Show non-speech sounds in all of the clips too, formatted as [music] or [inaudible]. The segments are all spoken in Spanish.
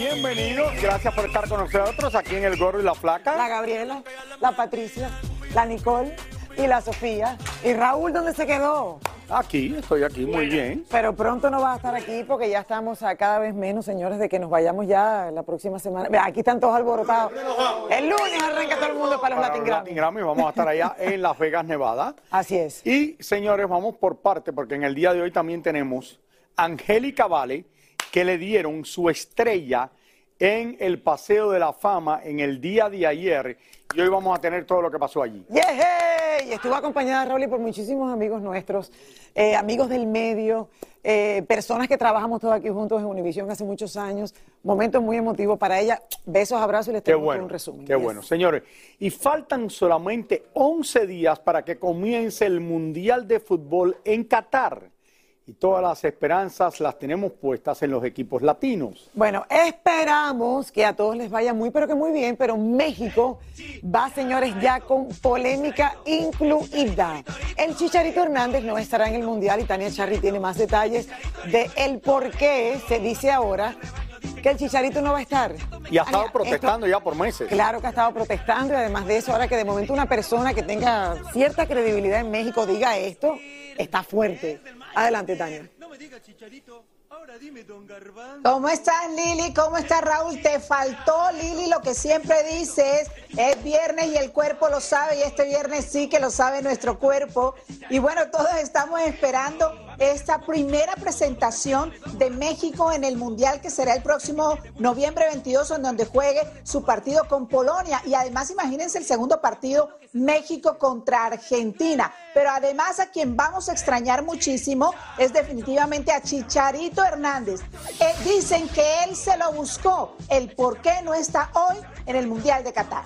Bienvenidos, gracias por estar con nosotros aquí en el Gordo y la Flaca. La Gabriela, la Patricia, la Nicole y la Sofía. ¿Y Raúl dónde se quedó? Aquí, estoy aquí, muy bien. Pero pronto no va a estar aquí porque ya estamos a cada vez menos, señores, de que nos vayamos ya la próxima semana. Aquí están todos alborotados. El lunes arranca todo el mundo para los Para Latin Grammy. Latin Grammy vamos a estar allá [laughs] en Las Vegas, Nevada. Así es. Y señores, vamos por parte, porque en el día de hoy también tenemos Angélica Vale, que le dieron su estrella en el Paseo de la Fama en el día de ayer. Y hoy vamos a tener todo lo que pasó allí. Y estuvo acompañada, Raúl, por muchísimos amigos nuestros, eh, amigos del medio, eh, personas que trabajamos todos aquí juntos en Univision hace muchos años. Momentos muy emotivos para ella. Besos, abrazos y les tengo bueno, un resumen. qué Yes. bueno. Señores, y faltan solamente 11 días para que comience el Mundial de Fútbol en Qatar. Y todas las esperanzas las tenemos puestas en los equipos latinos. Bueno, esperamos que a todos les vaya muy, pero que muy bien, pero México va, señores, ya con polémica incluida. El Chicharito Hernández no estará en el Mundial y Tania Charri tiene más detalles de el por qué se dice ahora que el Chicharito no va a estar. Y ha estado protestando esto- ya por meses. Claro que ha estado protestando y además de eso, ahora que de momento una persona que tenga cierta credibilidad en México diga esto, está fuerte. Adelante, Tania. ¿Cómo estás, Lili? ¿Cómo estás, Raúl? Te faltó, Lili, lo que siempre dices. Es viernes y el cuerpo lo sabe, y este viernes sí que lo sabe nuestro cuerpo. Y bueno, todos estamos esperando esta primera presentación de México en el Mundial que será el próximo noviembre 22, en donde juegue su partido con Polonia. Y además, imagínense el segundo partido, México contra Argentina. Pero además, a quien vamos a extrañar muchísimo es definitivamente a Chicharito Hernández. Eh, dicen que él se lo buscó. El por qué no está hoy en el Mundial de Qatar.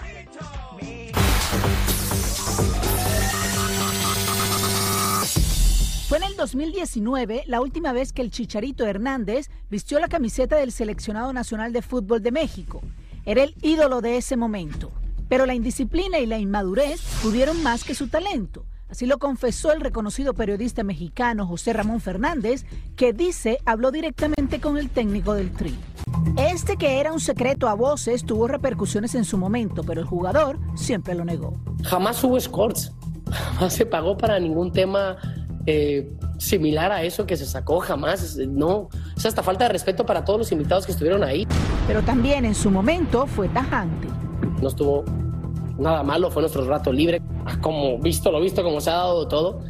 Fue en el 2019 la última vez que el Chicharito Hernández vistió la camiseta del seleccionado nacional de fútbol de México. Era el ídolo de ese momento. Pero la indisciplina y la inmadurez pudieron más que su talento. Así lo confesó el reconocido periodista mexicano José Ramón Fernández, que dice habló directamente con el técnico del Tri. Este que era un secreto a voces tuvo repercusiones en su momento, pero el jugador siempre lo negó. jamás hubo scores, [laughs] jamás se pagó para ningún tema eh, similar a eso que se sacó, jamás, no, es hasta falta de respeto para todos los invitados que estuvieron ahí, Pero también en su momento fue tajante. no estuvo nada malo, fue nuestro rato libre, como visto lo visto, como se ha dado todo,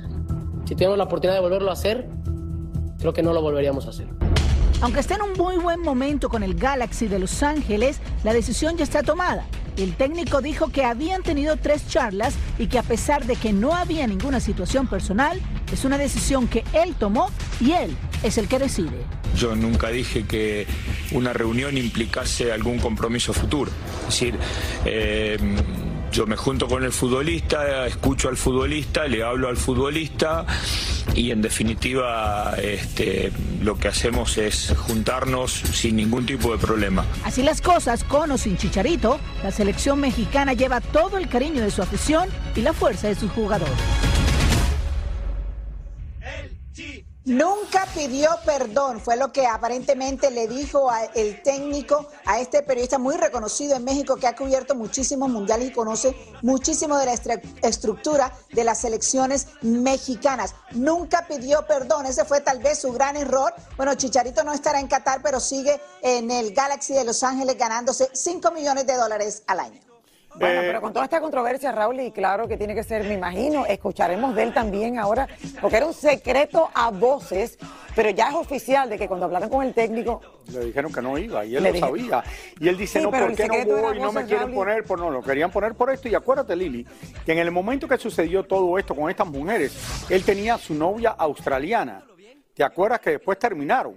si tenemos la oportunidad de volverlo a hacer, creo que no lo volveríamos a hacer. Aunque está en un muy buen momento con el Galaxy de Los Ángeles, la decisión ya está tomada. El técnico dijo que habían tenido tres charlas y que a pesar de que no había ninguna situación personal, es una decisión que él tomó y él es el que decide. Yo nunca dije que una reunión implicase algún compromiso futuro. Es decir, eh, yo me junto con el futbolista, escucho al futbolista, le hablo al futbolista y en definitiva este, lo que hacemos es juntarnos sin ningún tipo de problema. Así las cosas, con o sin Chicharito, la selección mexicana lleva todo el cariño de su afición y la fuerza de sus jugadores. Nunca pidió perdón, fue lo que aparentemente le dijo a el técnico a este periodista muy reconocido en México que ha cubierto muchísimos mundiales y conoce muchísimo de la estructura de las selecciones mexicanas. Nunca pidió perdón, ese fue tal vez su gran error. Bueno, Chicharito no estará en Qatar, pero sigue en el Galaxy de Los Ángeles ganándose 5 millones de dólares al año. Bueno, pero con toda esta controversia, Raúl, y claro que tiene que ser, me imagino, escucharemos de él también ahora, porque era un secreto a voces, pero ya es oficial de que cuando hablaron con el técnico, Le dijeron que no iba y él lo dije- sabía. Y él dice, Sí, no, pero ¿por qué no voy? No me quieren Raúl. poner por no, lo querían poner por esto. Y acuérdate, Lili, que en el momento que sucedió todo esto con estas mujeres, él tenía a su novia australiana. ¿Te acuerdas que después terminaron?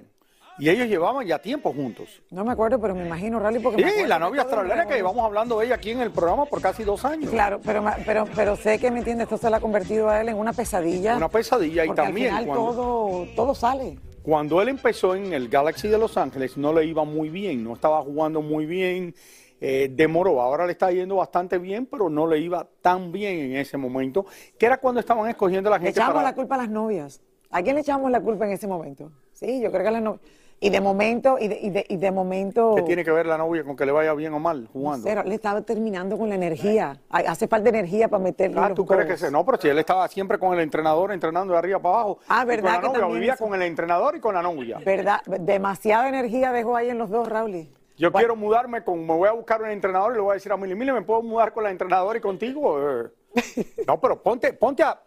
Y ellos llevaban ya tiempo juntos. no me acuerdo, pero me imagino, Raúl, porque me Sí, acuerdo la novia australiana que llevamos hablando de ella aquí en el programa por casi dos años. Claro, pero, pero, pero sé que me entiende, esto se le ha convertido a él en una pesadilla. Una pesadilla y también al final cuando- todo, todo sale. Cuando él empezó en el Galaxy de Los Ángeles no le iba muy bien, no estaba jugando muy bien, eh, demoró. Ahora le está yendo bastante bien, pero no le iba tan bien en ese momento, que era cuando estaban escogiendo a la Le gente echamos para... la culpa a las novias. ¿A quién le echamos la culpa en ese momento? Sí, yo creo que a las novias. Y de momento, y de, y de, y de momento. ¿Qué tiene que ver la novia con que le vaya bien o mal jugando? Cero, le estaba terminando con la energía. Hace falta energía para meterle Ah, los ¿tú crees que se? No, pero si él estaba siempre con el entrenador entrenando de arriba para abajo. Ah, y ¿verdad Con la que novia, también vivía eso? con el entrenador y con la novia. ¿Verdad? Demasiada energía dejó ahí en los dos, Raúl. Yo quiero mudarme con, me voy a buscar un entrenador y le voy a decir a Mili, Mili, ¿me puedo mudar con la entrenadora y contigo? Eh, [laughs] No, pero ponte, ponte a,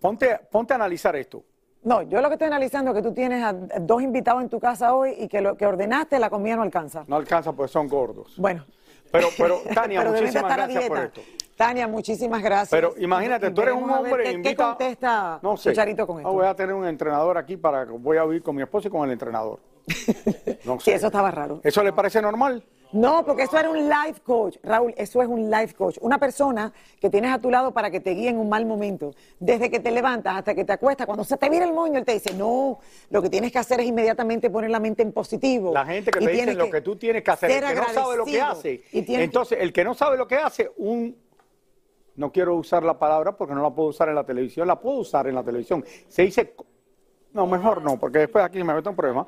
ponte, ponte a analizar esto. No, yo lo que estoy analizando es que tú tienes a dos invitados en tu casa hoy y que lo que ordenaste la comida no alcanza. No alcanza porque son gordos. Bueno. Pero, pero [laughs] Tania, Pero muchísimas estar a gracias por esto. Tania, muchísimas gracias. Pero imagínate, tú eres un hombre qué- invita... ¿Qué contesta no sé. Chicharito con esto? No, voy a tener un entrenador aquí para voy a vivir con mi esposo y con el entrenador. [laughs] No Sí, sé. eso estaba raro. ¿Eso le parece normal? No, porque eso era un life coach. Raúl, eso es un life coach. Una persona que tienes a tu lado para que te guíe en un mal momento. Desde que te levantas hasta que te acuestas, cuando se te vira el moño, él te dice, no, lo que tienes que hacer es inmediatamente poner la mente en positivo. La gente que Y te dice lo que tú tienes que hacer, el que no sabe lo que hace. Y Entonces, el que no sabe lo que hace, un... No quiero usar la palabra porque no la puedo usar en la televisión, la puedo usar en la televisión. Se dice... No, mejor no, porque después aquí me meto en problema.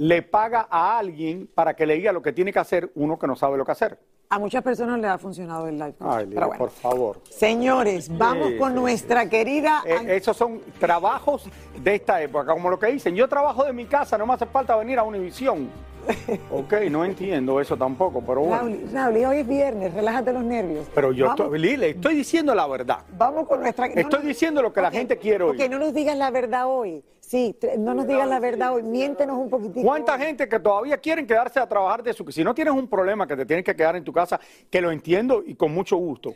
Le paga a alguien para que le diga lo que tiene que hacer uno que no sabe lo que hacer. A muchas personas le ha funcionado el life coach. Ay, Pero bueno. por favor. Señores, vamos Sí, con sí, nuestra querida... Eh, esos son trabajos de esta época, como lo que dicen. Yo trabajo de mi casa, no me hace falta venir a Univisión. [laughs] ok, no entiendo eso tampoco, pero bueno. Raúl, hoy es viernes, relájate los nervios. Pero yo Vamos- estoy, Lili, estoy diciendo la verdad. Vamos con nuestra. Estoy diciendo lo que la gente quiere oír. Ok, no nos digas la verdad hoy. Sí, no nos digas la verdad hoy. Miéntenos un poquitito. ¿Cuánta hoy. gente que todavía quieren quedarse a trabajar de su Si no tienes un problema que te tienes que quedar en tu casa, que lo entiendo y con mucho gusto.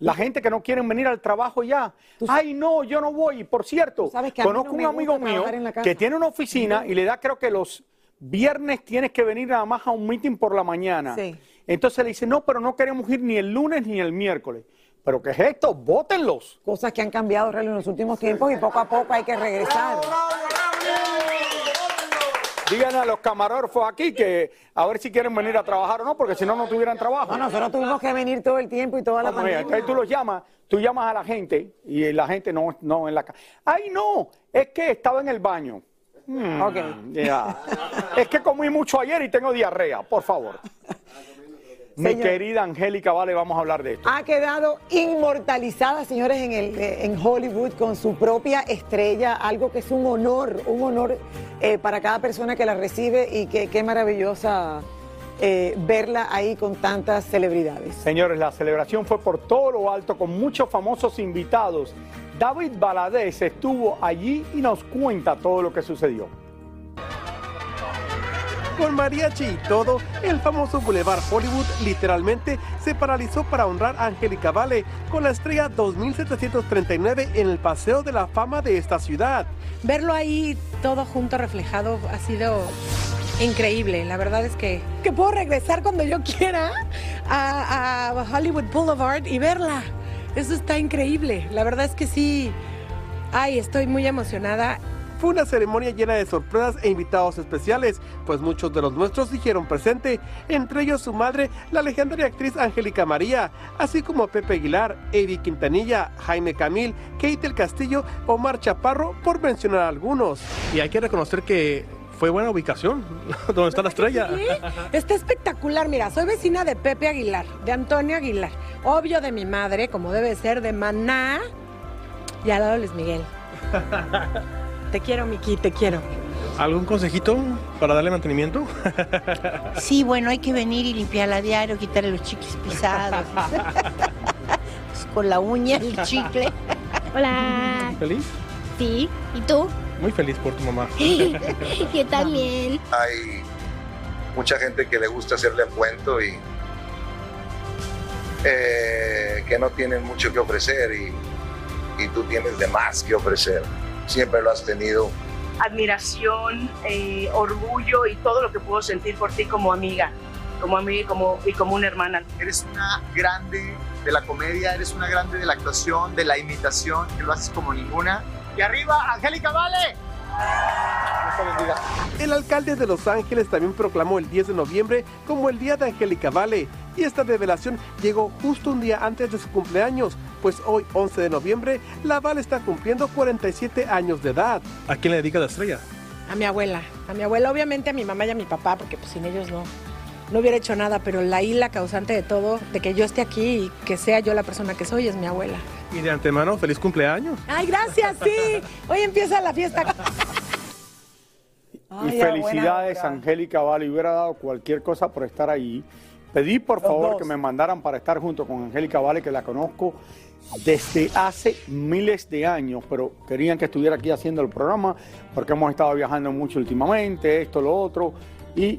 La gente que no quieren venir al trabajo ya. Ay, no, yo no voy. Y por cierto, que conozco no un amigo mío que tiene una oficina y le da, creo que los viernes tienes que venir nada más a un meeting por la mañana. Sí. Entonces le dice, no, pero no queremos ir ni el lunes ni el miércoles. ¿Pero qué es esto? Bótenlos. Cosas que han cambiado en los últimos tiempos y poco a poco hay que regresar. Díganle a los camarógrafos aquí que a ver si quieren venir a trabajar o no, porque si no, no tuvieran trabajo. No, nosotros tuvimos que venir todo el tiempo y toda la Vamos pandemia. Entonces tú los llamas, tú llamas a la gente y la gente no, no en la casa. Ay, no, es que estaba en el baño. Hmm, Ok. ya. Es que comí mucho ayer y tengo diarrea, por favor. Mi Señor. querida Angélica, vale, vamos a hablar de esto. Ha quedado inmortalizada, señores, en, el, eh, en Hollywood con su propia estrella, algo que es un honor, un honor eh, para cada persona que la recibe y que qué maravillosa eh, verla ahí con tantas celebridades. Señores, la celebración fue por todo lo alto con muchos famosos invitados. David Baladés estuvo allí y nos cuenta todo lo que sucedió. Con mariachi y todo, el famoso Boulevard Hollywood literalmente se paralizó para honrar a Angélica Vale con la estrella 2739 en el Paseo de la Fama de esta ciudad. verlo ahí todo junto reflejado ha sido increíble. La verdad es que, que puedo regresar cuando yo quiera a, a Hollywood Boulevard y verla. Eso está increíble. La verdad es que sí. Ay, estoy muy emocionada. Fue una ceremonia llena de sorpresas e invitados especiales, pues muchos de los nuestros dijeron presente, entre ellos su madre, la legendaria actriz Angélica María, así como Pepe Aguilar, Eddie Quintanilla, Jaime Camil, Kate del Castillo, Omar Chaparro, por mencionar algunos. Y hay que reconocer que fue buena ubicación, [laughs] donde está la estrella. Sí, está espectacular. Mira, soy vecina de Pepe Aguilar, de Antonio Aguilar. Obvio de mi madre, como debe ser, de Maná. Y al lado Luis Miguel. [laughs] Te quiero, Miki, te quiero. ¿Algún consejito para darle mantenimiento? [laughs] Sí, bueno, hay que venir y limpiarla a diario, quitarle los chicles pisados. [laughs] Pues con la uña, el chicle. Hola. ¿Feliz? Sí. ¿Y tú? Muy feliz por tu mamá. Yo también. Hay mucha gente que le gusta hacerle a cuento y eh, que no tienen mucho que ofrecer y, y tú tienes de más que ofrecer. Siempre lo has tenido. admiración, eh, orgullo y todo lo que puedo sentir por ti como amiga, como amiga y como, y como una hermana. Eres una grande de la comedia, eres una grande de la actuación, de la imitación, que lo haces como ninguna. Y arriba, Angélica Vale. El alcalde de Los Ángeles también proclamó el 10 de noviembre como el Día de Angélica Vale. Y esta revelación llegó justo un día antes de su cumpleaños, pues hoy, 11 de noviembre, la Vale está cumpliendo 47 años de edad. ¿A quién le dedica la estrella? A mi abuela. A mi abuela, obviamente a mi mamá y a mi papá, porque pues sin ellos no, no hubiera hecho nada, pero la isla causante de todo, de que yo esté aquí y que sea yo la persona que soy, es mi abuela. Y de antemano, feliz cumpleaños. Ay, gracias, sí. Hoy empieza la fiesta. Y felicidades. Angélica Vale. Hubiera dado cualquier cosa por estar ahí. Pedí por favor que me mandaran para estar junto con Angélica Vale, que la conozco desde hace miles de años, pero querían que estuviera aquí haciendo el programa porque hemos estado viajando mucho últimamente, esto, lo otro, y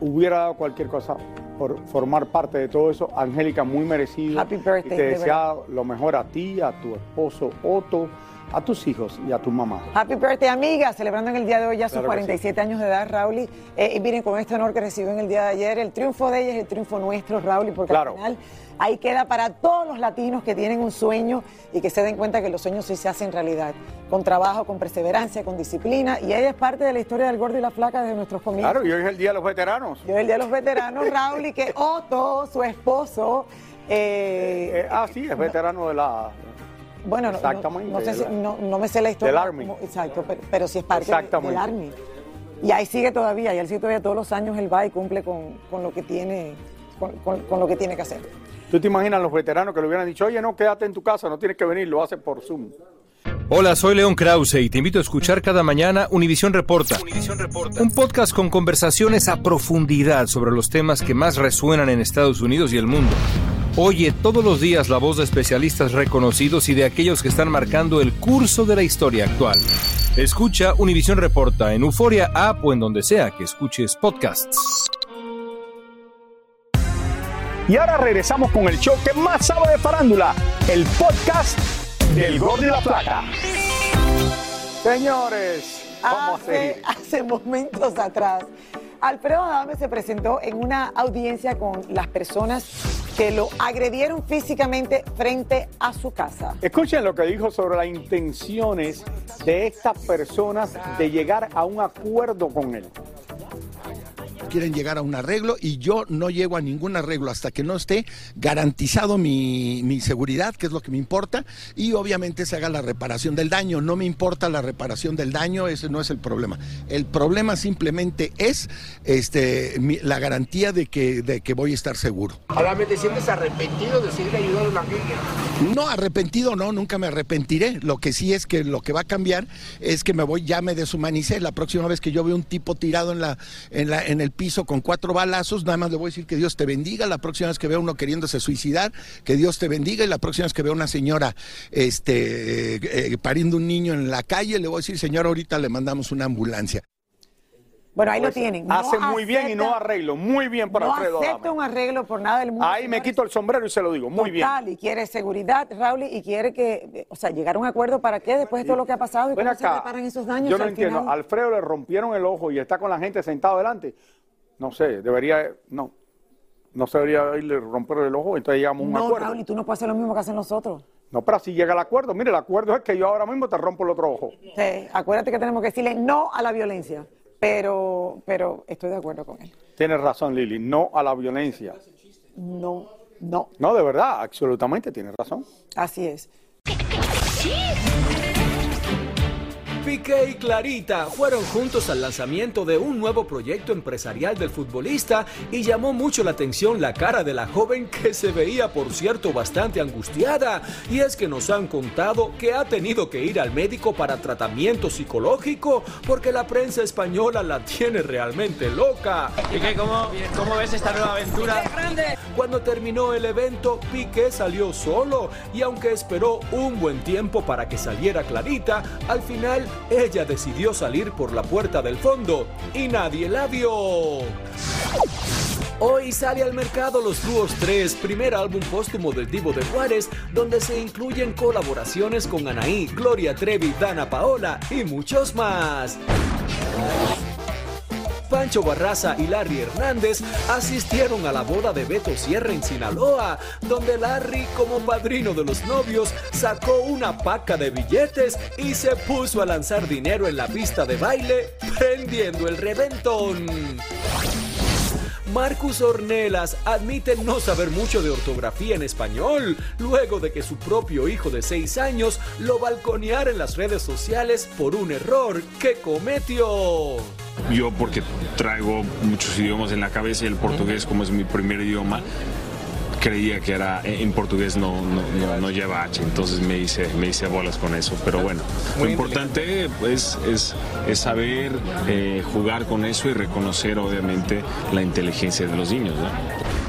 hubiera dado cualquier cosa por formar parte de todo eso. Angélica, muy merecido. Happy birthday, Y te de desea lo mejor a ti, a tu esposo Otto, a tus hijos y a tu mamá. Happy birthday, amiga, celebrando en el día de hoy ya sus Claro que sí. 47 años de edad, Raúl. Eh, y miren, con este honor que recibió en el día de ayer, el triunfo de ella es el triunfo nuestro, Raúl, porque Claro. al final ahí queda para todos los latinos que tienen un sueño y que se den cuenta que los sueños sí se hacen realidad, con trabajo, con perseverancia, con disciplina. Y ella es parte de la historia del gordo y la flaca desde nuestros comienzos. Claro, y hoy es el Día de los Veteranos. Y hoy es el Día de los Veteranos, Raúl, y que Otto, su esposo, eh, Eh, ah, sí, es veterano de la... bueno, no- no, no sé si- de la- no, no me sé la historia. del Army. exacto, pero, pero sí es parte del Army. Y ahí sigue todavía, y él sigue todavía todos los años, él va y cumple con, con lo que tiene, con, con- con lo que tiene que hacer. ¿Tú te imaginas los veteranos que le hubieran dicho, oye, no, quédate en tu casa, no tienes que venir, lo hace por Zoom? Hola, soy León Krause y te invito a escuchar cada mañana Univisión Reporta, un podcast con conversaciones a profundidad sobre los temas que más resuenan en Estados Unidos y el mundo. Oye todos los días la voz de especialistas reconocidos y de aquellos que están marcando el curso de la historia actual. Escucha Univisión Reporta en Euforia App o en donde sea que escuches podcasts. Y ahora regresamos con el show que más sabe de farándula, el podcast del Gol de la Plata. Señores, vamos Hace, hace momentos atrás, Alfredo Adame se presentó en una audiencia con las personas que lo agredieron físicamente frente a su casa. Escuchen lo que dijo sobre las intenciones de estas personas de llegar a un acuerdo con él. Quieren llegar a un arreglo y yo no llego a ningún arreglo hasta que no esté garantizado mi, mi seguridad, que es lo que me importa, y obviamente se haga la reparación del daño. No me importa la reparación del daño, ese no es el problema. El problema simplemente es este, mi- la garantía de que, de que voy a estar seguro. Adame, ¿te sientes arrepentido de seguir ayudando a una gente? No, arrepentido no, nunca me arrepentiré. Lo que sí es que lo que va a cambiar es que me voy, ya me deshumanicé. La próxima vez que yo veo un tipo tirado en la, en la, en el piso con cuatro balazos, nada más le voy a decir que Dios te bendiga. La próxima vez que veo uno queriéndose suicidar, que Dios te bendiga. Y la próxima vez que veo una señora este, eh, eh, pariendo un niño en la calle, le voy a decir, señor, ahorita le mandamos una ambulancia. Bueno, ahí Pues, lo tienen. No Hace muy bien y no arreglo. Muy bien para no Alfredo acepta un arreglo por nada del mundo. Ahí me quito el sombrero y se lo digo. Muy bien. Total, y quiere seguridad, Raúl, y quiere que, o sea, llegar a un acuerdo para qué después de todo lo que ha pasado y cómo se reparan esos daños. Yo no al entiendo. final- Alfredo le rompieron el ojo y está con la gente sentado delante. No sé, debería, no. No se debería irle romper el ojo, entonces llegamos a un No, acuerdo. Raúl, y tú no puedes hacer lo mismo que hacen nosotros. No, pero así llega el acuerdo. Mire, el acuerdo es que yo ahora mismo te rompo el otro ojo. Sí, acuérdate que tenemos que decirle no a la violencia, pero, pero estoy de acuerdo con él. Tienes razón, Lili. No a la violencia. No, no, No, de verdad, absolutamente tienes razón. así es. Piqué y Clarita fueron juntos al lanzamiento de un nuevo proyecto empresarial del futbolista y llamó mucho la atención la cara de la joven que se veía, por cierto, bastante angustiada. Y es que nos han contado que ha tenido que ir al médico para tratamiento psicológico porque la prensa española la tiene realmente loca. Piqué, ¿cómo, cómo ves esta nueva aventura? Cuando terminó el evento, Piqué salió solo y aunque esperó un buen tiempo para que saliera Clarita, al final ella decidió salir por la puerta del fondo y nadie la vio. Hoy sale al mercado Los Dúos 3, primer álbum póstumo del Divo de Juárez, donde se incluyen colaboraciones con Anaí, Gloria Trevi, Dana Paola y muchos más. Pancho Barraza y Larry Hernández asistieron a la boda de Beto Sierra en Sinaloa, donde Larry, como padrino de los novios, sacó una paca de billetes y se puso a lanzar dinero en la pista de baile, prendiendo el reventón. Marcus Ornelas admite no saber mucho de ortografía en español, luego de que su propio hijo de 6 años lo balconeara en las redes sociales por un error que cometió. Yo porque traigo muchos idiomas en la cabeza y el portugués como es mi primer idioma, creía que era en portugués no, no, no, no lleva H, entonces me hice, me hice bolas con eso. Pero bueno, lo importante pues, es, es saber eh, jugar con eso y reconocer obviamente la inteligencia de los niños. ¿no?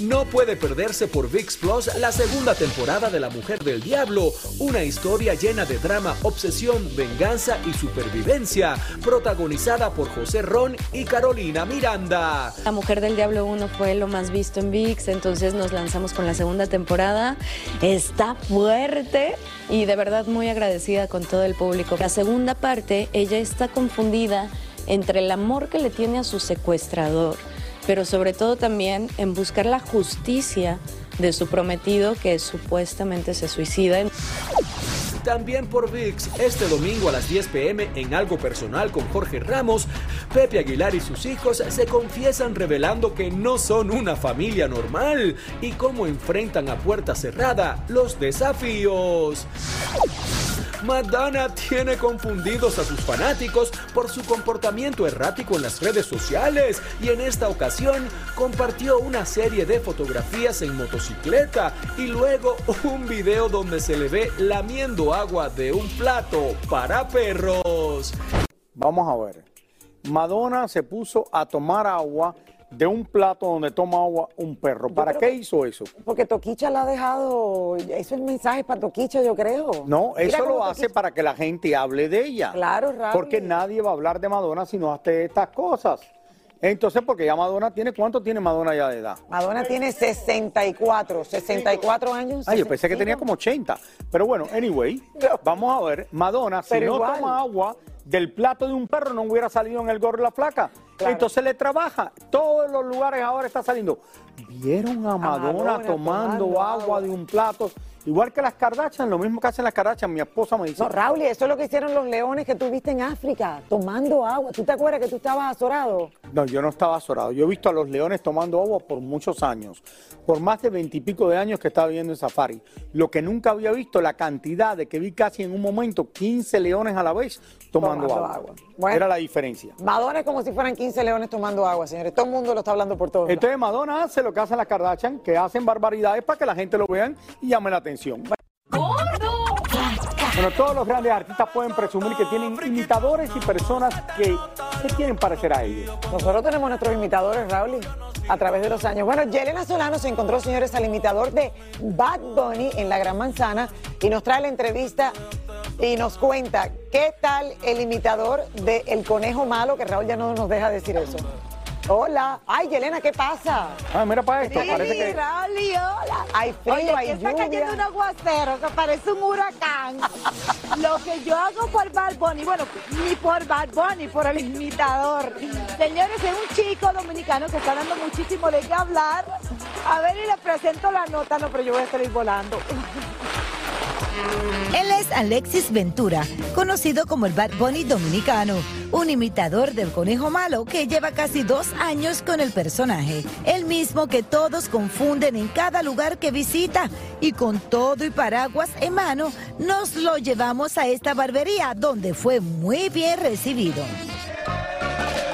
No puede perderse por VIX Plus la segunda temporada de La Mujer del Diablo, una historia llena de drama, obsesión, venganza y supervivencia, protagonizada por José Ron y Carolina Miranda. La Mujer del Diablo 1 fue lo más visto en VIX, entonces nos lanzamos con la segunda temporada. Está fuerte y de verdad muy agradecida con todo el público. La segunda parte, ella está confundida entre el amor que le tiene a su secuestrador pero sobre todo también en buscar la justicia de su prometido que supuestamente se suicida. También por VIX, este domingo a las 10 pm en Algo Personal con Jorge Ramos, Pepe Aguilar y sus hijos se confiesan revelando que no son una familia normal y cómo enfrentan a puerta cerrada los desafíos. Madonna tiene confundidos a sus fanáticos por su comportamiento errático en las redes sociales y en esta ocasión compartió una serie de fotografías en motocicleta y luego un video donde se le ve lamiendo agua de un plato para perros. Vamos a ver. Madonna se puso a tomar agua de un plato donde toma agua un perro. ¿Para qué que- hizo eso? Porque Toquicha la ha dejado. Eso es el mensaje para Toquicha, yo creo. No, Mira eso lo hace para que la gente hable de ella. Claro, Raúl. Porque nadie va a hablar de Madonna si no hace estas cosas. Entonces, porque ya Madonna tiene, ¿cuánto tiene Madonna ya de edad? Madonna tiene 64, 64 años. Ay, yo pensé que tenía como 80. Pero bueno, anyway, vamos a ver. Madonna, si Pero no igual. toma agua del plato de un perro, no hubiera salido en el gorro la Entonces le trabaja. Todos los lugares ahora está saliendo. ¿Vieron a Madonna, Madonna tomando, tomando agua de un plato? Igual que las Kardashian, lo mismo que hacen las Kardashian. Mi esposa me dice. No, Raúl, eso es lo que hicieron los leones que tú viste en África, tomando agua. ¿Tú te acuerdas que tú estabas azorado? No, yo no estaba azorado. Yo he visto a los leones tomando agua por muchos años, por más de veintipico de años que estaba viviendo en safari. Lo que nunca había visto, la cantidad de que vi casi en un momento 15 leones a la vez tomando, Tomando agua. agua. Bueno. Era la diferencia. Madonna es como si fueran 15 leones tomando agua, señores. Todo el mundo lo está hablando por todos. lados. Entonces Madonna hace lo que hacen las Kardashian, que hacen barbaridades para que la gente lo vean y llame la atención. Bueno, todos los grandes artistas pueden presumir que tienen imitadores y personas que se quieren parecer a ellos. Nosotros tenemos nuestros imitadores, Raúl, a través de los años. Bueno, Yelena Solano se encontró, señores, al imitador de Bad Bunny en la Gran Manzana y nos trae la entrevista y nos cuenta qué tal el imitador de El Conejo Malo, que Raúl ya no nos deja decir eso. Hola. Ay, Yelena, ¿qué pasa? Ah, mira para esto, Sí, parece que... Raúl, hola. Hay frío, Oye, hay está lluvia. cayendo un aguacero que parece un huracán. [laughs] Lo que yo hago por Bad Bunny, bueno, ni por Bad Bunny, por el imitador. Señores, es un chico dominicano que está dando muchísimo de qué hablar. A ver, y le presento la nota, no, pero yo voy a salir volando. Él es Alexis Ventura, conocido como el Bad Bunny dominicano, un imitador del conejo malo que lleva casi dos años con el personaje, el mismo que todos confunden en cada lugar que visita. Y con todo y paraguas en mano, nos lo llevamos a esta barbería donde fue muy bien recibido.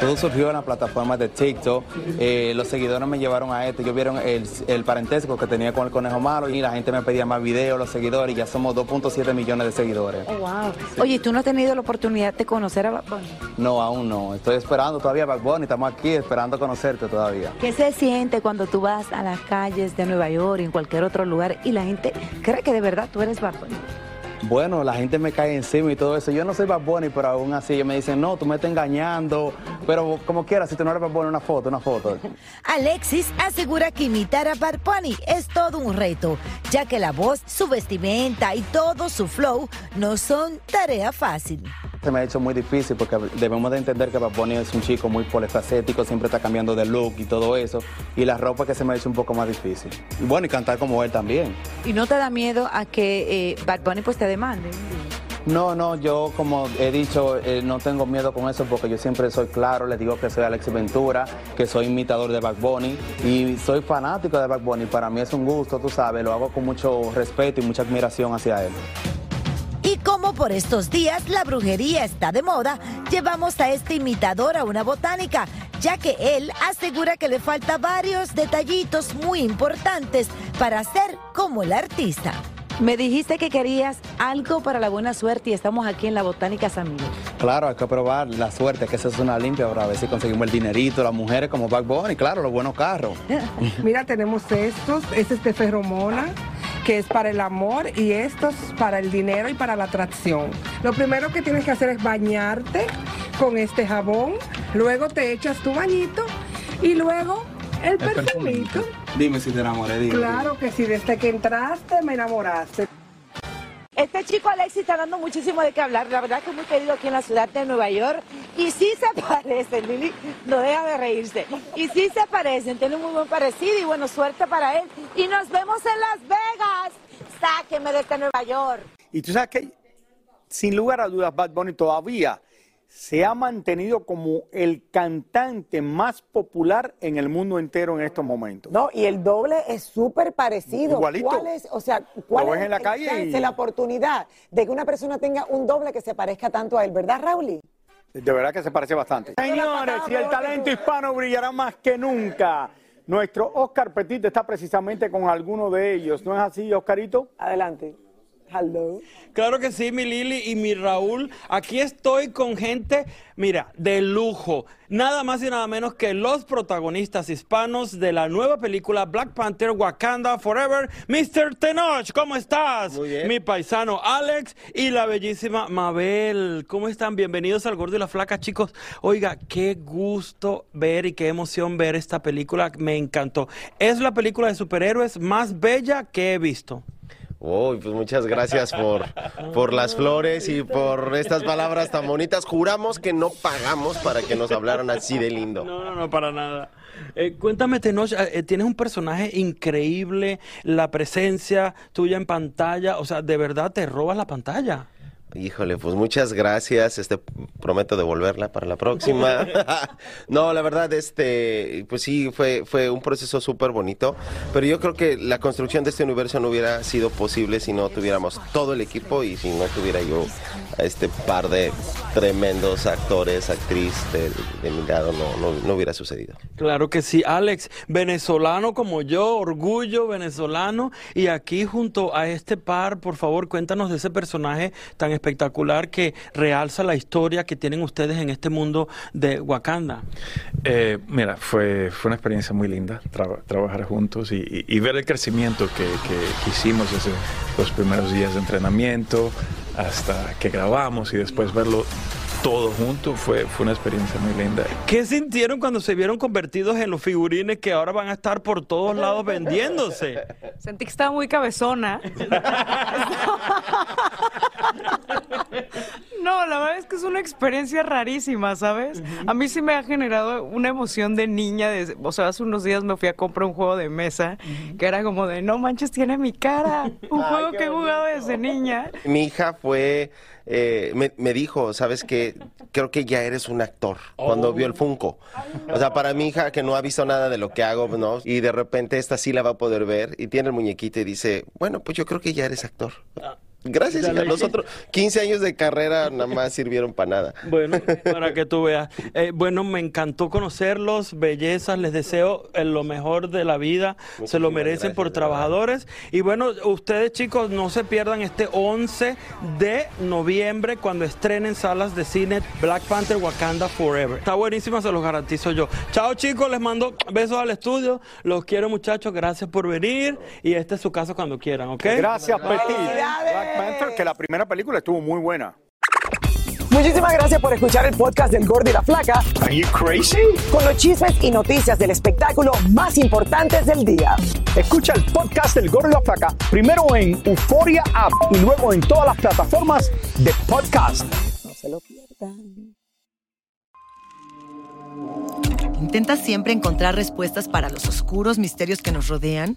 Todo surgió en la plataforma de TikTok. Eh, los seguidores me llevaron a esto. Ellos vieron el, el parentesco que tenía con el conejo malo y la gente me pedía más videos, los seguidores, y ya somos 2.7 millones de seguidores. Oh, wow. Oye, ¿tú no has tenido la oportunidad de conocer a Bad Bunny? No, aún no. Estoy esperando todavía a Bad Bunny. Estamos aquí esperando conocerte todavía. ¿Qué se siente cuando tú vas a las calles de Nueva York y en cualquier otro lugar y la gente cree que de verdad tú eres Bad Bunny? Bueno, la gente me cae encima y todo eso. Yo no soy Bad pero aún así ellos me dicen, no, tú me estás engañando. Pero como quieras, si tú no eres Bad una foto, una foto. [laughs] Alexis asegura que imitar a Bad es todo un reto, ya que la voz, su vestimenta y todo su flow no son tarea fácil. Se me ha hecho muy difícil porque debemos de entender que Bad Bunny es un chico muy polifacético, siempre está cambiando de look y todo eso. Y la ropa que se me ha hecho un poco más difícil. Y bueno, y cantar como él también. ¿Y no te da miedo a que eh, Bad Bunny pues te demande? No, no, yo como he dicho, eh, no tengo miedo con eso porque yo siempre soy claro, les digo que soy Alexis Ventura, que soy imitador de Bad Bunny y soy fanático de Bad Bunny. Para mí es un gusto, tú sabes, lo hago con mucho respeto y mucha admiración hacia él. Y como por estos días la brujería está de moda, llevamos a este imitador a una botánica, ya que él asegura que le falta varios detallitos muy importantes para ser como el artista. Me dijiste que querías algo para la buena suerte y estamos aquí en la Botánica San Miguel. Claro, hay que probar la suerte, que esa es una limpia para ver si conseguimos el dinerito, las mujeres como Bad Bunny, claro, los buenos carros. [laughs] Mira, tenemos estos, este es de ferromona que es para el amor y estos para el dinero y para la atracción. Lo primero que tienes que hacer es bañarte con este jabón, luego te echas tu bañito y luego el, perfumito. Dime si te enamoré, dime. Claro que sí, desde que entraste me enamoraste. Este chico Alexis está dando muchísimo de qué hablar. La verdad que es muy querido aquí en la ciudad de Nueva York. Y sí se [laughs] parecen, Lili no deja de reírse. Y sí se parecen, tienen un muy buen parecido y bueno, suerte para él. Y nos vemos en Las Vegas. Sáqueme de este Nueva York. Y tú sabes que, sin lugar a dudas, Bad Bunny todavía se ha mantenido como el cantante más popular en el mundo entero en estos momentos. No, y el doble es súper parecido. Igualito. ¿Cuál es, o sea, cuál Lo es en la calle chance, y- la oportunidad de que una persona tenga un doble que se parezca tanto a él, ¿verdad, Raúl? De verdad que se parece bastante. Señores, y el talento hispano brillará más que nunca. Nuestro Oscar Petit está precisamente con alguno de ellos. ¿No es así, Oscarito? Adelante. Hello. Claro que sí, mi Lili y mi Raúl. Aquí estoy con gente, mira, de lujo. Nada más y nada menos que los protagonistas hispanos de la nueva película Black Panther Wakanda Forever. Mr. Tenoch, ¿cómo estás? Muy bien. Mi paisano Alex y la bellísima Mabel. ¿Cómo están? Bienvenidos al Gordo y la Flaca, chicos. Oiga, qué gusto ver y qué emoción ver esta película. Me encantó. Es la película de superhéroes más bella que he visto. Uy, pues muchas gracias por, por las flores y por estas palabras tan bonitas. Juramos que no pagamos para que nos hablaran así de lindo. No, no, no, para nada. Eh, cuéntame, Tenoch, eh, tienes un personaje increíble, la presencia tuya en pantalla, o sea, de verdad te robas la pantalla. Híjole, pues muchas gracias. Este prometo devolverla para la próxima. [laughs] no, la verdad, este, pues sí, fue, fue un proceso súper bonito. Pero yo creo que la construcción de este universo no hubiera sido posible si no tuviéramos todo el equipo y si no tuviera yo a este par de tremendos actores, actriz de, de mi lado, no, no, no hubiera sucedido. Claro que sí, Alex, venezolano como yo, orgullo venezolano. Y aquí junto a este par, por favor, cuéntanos de ese personaje tan espectacular que realza la historia que tienen ustedes en este mundo de Wakanda. Eh, mira, fue, fue una experiencia muy linda traba- trabajar juntos y, y- y ver el crecimiento que, que- que hicimos desde los primeros días de entrenamiento hasta que grabamos y después verlo todo junto fue, fue una experiencia muy linda. ¿Qué sintieron cuando se vieron convertidos en los figurines que ahora van a estar por todos lados vendiéndose? Sentí que estaba muy cabezona. [laughs] No, la verdad es que es una experiencia rarísima, ¿sabes? A mí sí me ha generado una emoción de niña. De, o sea, hace unos días me fui a comprar un juego de mesa que era como de, no manches, tiene mi cara. Un juego que he jugado desde niña. Mi hija fue, eh, me, me dijo, ¿sabes qué? Creo que ya eres un actor cuando vio el Funko. O sea, para mi hija que no ha visto nada de lo que hago, ¿no? Y de repente esta sí la va a poder ver y tiene el muñequito y dice, bueno, pues yo creo que ya eres actor. Gracias, hija. Los otros 15 años de carrera nada más sirvieron para nada. [laughs] Bueno, para que tú veas. Eh, bueno, me encantó conocerlos, bellezas, les deseo eh, lo mejor de la vida, se lo merecen por trabajadores. Y bueno, ustedes chicos, no se pierdan este 11 de noviembre cuando estrenen salas de cine Black Panther Wakanda Forever. Está buenísima, se los garantizo yo. Chao chicos, les mando besos al estudio, los quiero muchachos, gracias por venir y este es su casa cuando quieran, ¿ok? Gracias, Petit. Black Panther, que la primera película estuvo muy buena. Muchísimas gracias por escuchar el podcast del Gordo y la Flaca. Are you crazy? Con los chismes y noticias del espectáculo más importantes del día. Escucha el podcast del Gordo y la Flaca primero en Euforia App y luego en todas las plataformas de podcast. No se lo pierdan. ¿Intentas siempre encontrar respuestas para los oscuros misterios que nos rodean?